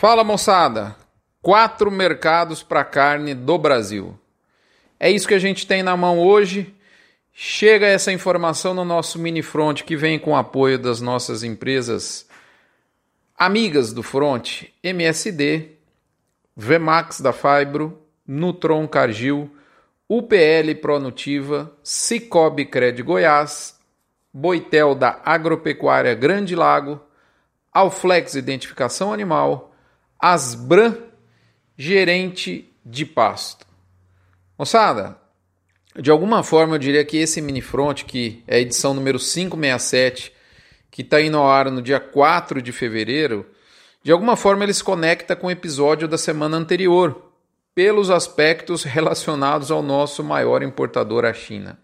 Fala moçada, quatro mercados para carne do Brasil. É isso que a gente tem na mão hoje. Chega essa informação no nosso mini front que vem com o apoio das nossas empresas amigas do front, MSD, Vmax da Fibro, Nutron Cargill, UPL Pronutiva, Cicobi Cred Goiás, Boitel da Agropecuária Grande Lago, Alflex Identificação Animal, Asbran, gerente de pasto. Moçada, de alguma forma eu diria que esse mini front, que é a edição número 567, que está indo ao ar no dia 4 de fevereiro, de alguma forma ele se conecta com o episódio da semana anterior, pelos aspectos relacionados ao nosso maior importador, a China.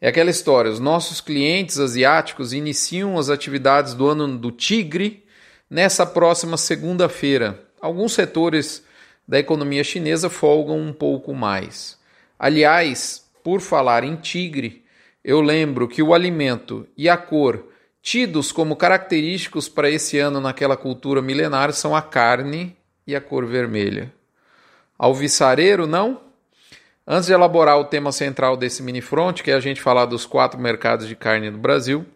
É aquela história: os nossos clientes asiáticos iniciam as atividades do ano do tigre nessa próxima segunda-feira. Alguns setores da economia chinesa folgam um pouco mais. Aliás, por falar em tigre, eu lembro que o alimento e a cor tidos como característicos para esse ano naquela cultura milenar são a carne e a cor vermelha. Alvissareiro, não? Antes de elaborar o tema central desse mini front, que é a gente falar dos quatro mercados de carne do Brasil,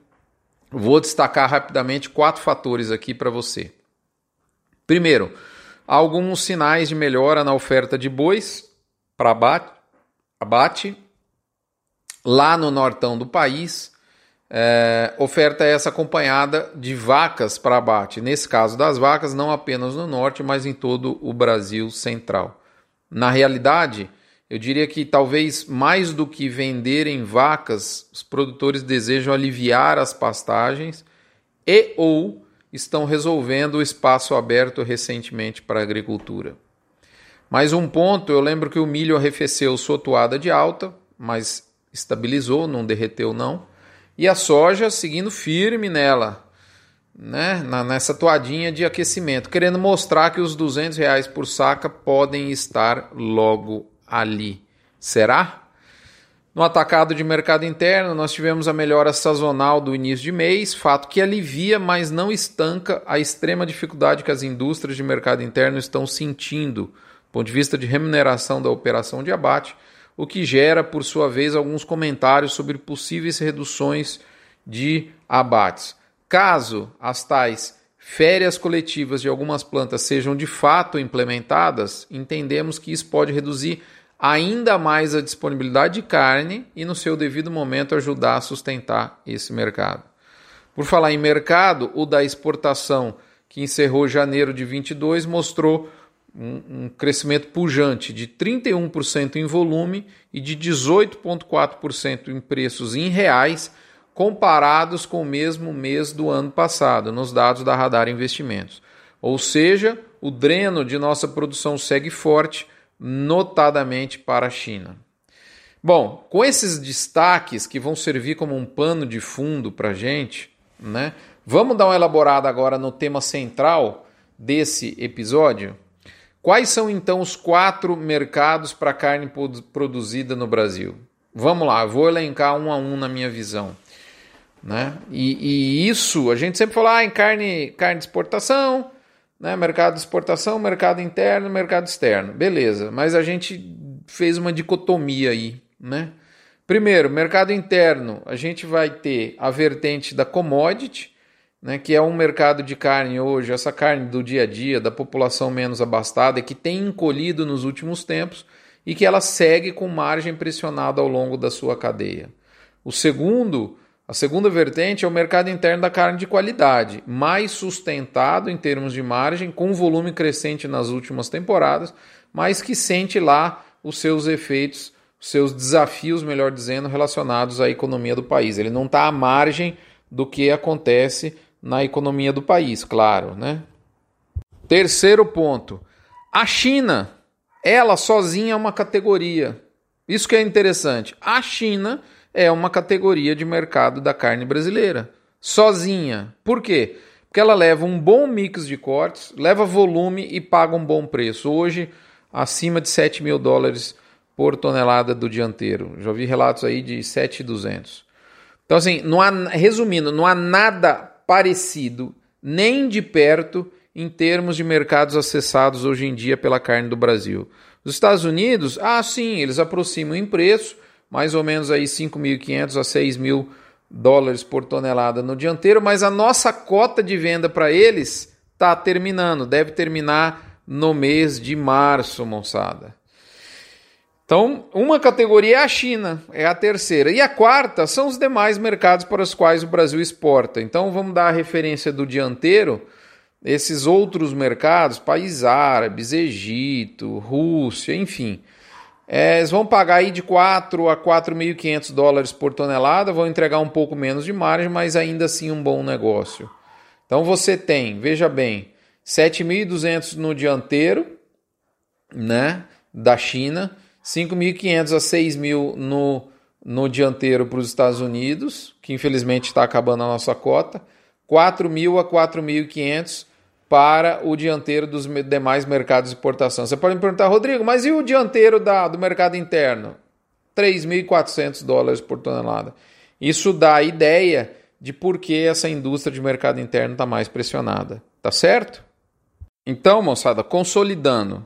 Vou destacar rapidamente quatro fatores aqui para você. Primeiro, alguns sinais de melhora na oferta de bois para abate. Lá no nortão do país, é, oferta essa acompanhada de vacas para abate. Nesse caso das vacas, não apenas no norte, mas em todo o Brasil central. Na realidade, eu diria que talvez mais do que venderem vacas, os produtores desejam aliviar as pastagens e ou estão resolvendo o espaço aberto recentemente para a agricultura. Mais um ponto, eu lembro que o milho arrefeceu sua toada de alta, mas estabilizou, não derreteu não. E a soja seguindo firme nela, né, nessa toadinha de aquecimento, querendo mostrar que os 200 reais por saca podem estar logo ali. Será? No atacado de mercado interno, nós tivemos a melhora sazonal do início de mês, fato que alivia, mas não estanca a extrema dificuldade que as indústrias de mercado interno estão sentindo, do ponto de vista de remuneração da operação de abate, o que gera, por sua vez, alguns comentários sobre possíveis reduções de abates. Caso as tais férias coletivas de algumas plantas sejam de fato implementadas, entendemos que isso pode reduzir ainda mais a disponibilidade de carne e, no seu devido momento, ajudar a sustentar esse mercado. Por falar em mercado, o da exportação, que encerrou janeiro de 22, mostrou um, crescimento pujante de 31% em volume e de 18,4% em preços em reais, comparados com o mesmo mês do ano passado, nos dados da Radar Investimentos. Ou seja, o dreno de nossa produção segue forte notadamente para a China. Bom, com esses destaques que vão servir como um pano de fundo para a gente, né? Vamos dar uma elaborada agora no tema central desse episódio. Quais são então os quatro mercados para carne produzida no Brasil? Vamos lá, vou elencar um a um na minha visão. Né? E, e isso, a gente sempre fala ah, em carne, carne de exportação, né? Mercado de exportação, mercado interno, mercado externo. Beleza, mas a gente fez uma dicotomia aí, né? Primeiro, mercado interno, a gente vai ter a vertente da commodity, né, que é um mercado de carne hoje, essa carne do dia a dia, da população menos abastada, que tem encolhido nos últimos tempos e que ela segue com margem pressionada ao longo da sua cadeia. O segundo a segunda vertente é o mercado interno da carne de qualidade, mais sustentado em termos de margem, com volume crescente nas últimas temporadas, mas que sente lá os seus efeitos, os seus desafios, melhor dizendo, relacionados à economia do país. Ele não está à margem do que acontece na economia do país, claro, né? Terceiro ponto. A China, ela sozinha é uma categoria. Isso que é interessante. A China é uma categoria de mercado da carne brasileira, sozinha. Por quê? Porque ela leva um bom mix de cortes, leva volume e paga um bom preço. Hoje, acima de 7 mil dólares por tonelada do dianteiro. Já vi relatos aí de 7,200. Então, assim, não há, resumindo, não há nada parecido, nem de perto, em termos de mercados acessados hoje em dia pela carne do Brasil. Os Estados Unidos, ah, sim, eles aproximam em preço, mais ou menos aí 5.500 a 6.000 dólares por tonelada no dianteiro, mas a nossa cota de venda para eles está terminando, deve terminar no mês de março, moçada. Então, uma categoria é a China, é a terceira. E a quarta são os demais mercados para os quais o Brasil exporta. Então, vamos dar a referência do dianteiro. Esses outros mercados, países árabes, Egito, Rússia, enfim. É, eles vão pagar aí de 4 a 4.500 dólares por tonelada, vão entregar um pouco menos de margem, mas ainda assim um bom negócio. Então você tem, veja bem, 7.200 no dianteiro, né, da China, 5.500 a 6.000 no, no dianteiro para os Estados Unidos, que infelizmente está acabando a nossa cota, 4.000 a 4.500 para o dianteiro dos demais mercados de exportação. Você pode me perguntar, Rodrigo, mas e o dianteiro da, do mercado interno? 3.400 dólares por tonelada. Isso dá a ideia de por que essa indústria de mercado interno está mais pressionada. Tá certo? Então, moçada, consolidando.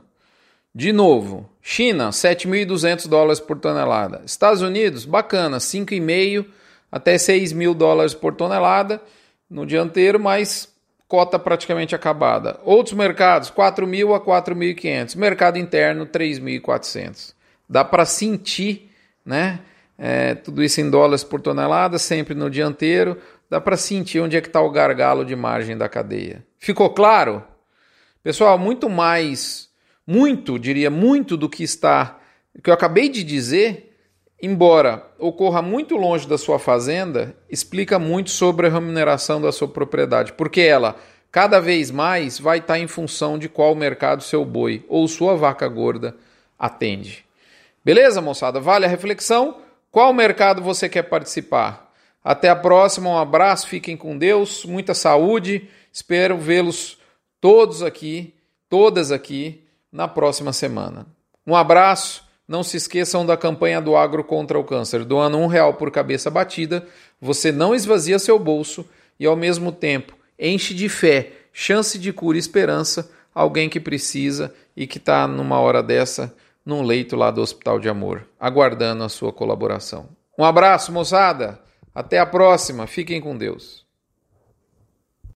De novo, China, 7.200 dólares por tonelada. Estados Unidos, bacana, 5,5 até 6 mil dólares por tonelada no dianteiro, mas cota praticamente acabada. Outros mercados, 4.000 a 4.500. Mercado interno, 3.400. Dá para sentir, né? É, tudo isso em dólares por tonelada, sempre no dianteiro. Dá para sentir onde é que está o gargalo de margem da cadeia. Ficou claro? Pessoal, muito mais muito, diria muito do que está, que eu acabei de dizer, embora ocorra muito longe da sua fazenda, explica muito sobre a remuneração da sua propriedade, porque ela cada vez mais vai estar em função de qual mercado seu boi ou sua vaca gorda atende. Beleza, moçada? Vale a reflexão? Qual mercado você quer participar? Até a próxima, um abraço, fiquem com Deus, muita saúde. Espero vê-los todos aqui, todas aqui na próxima semana. Um abraço. Não se esqueçam da campanha do Agro contra o Câncer. Doando um real por cabeça batida, você não esvazia seu bolso e, ao mesmo tempo, enche de fé, chance de cura e esperança alguém que precisa e que está numa hora dessa num leito lá do Hospital de Amor, aguardando a sua colaboração. Um abraço, moçada. Até a próxima. Fiquem com Deus.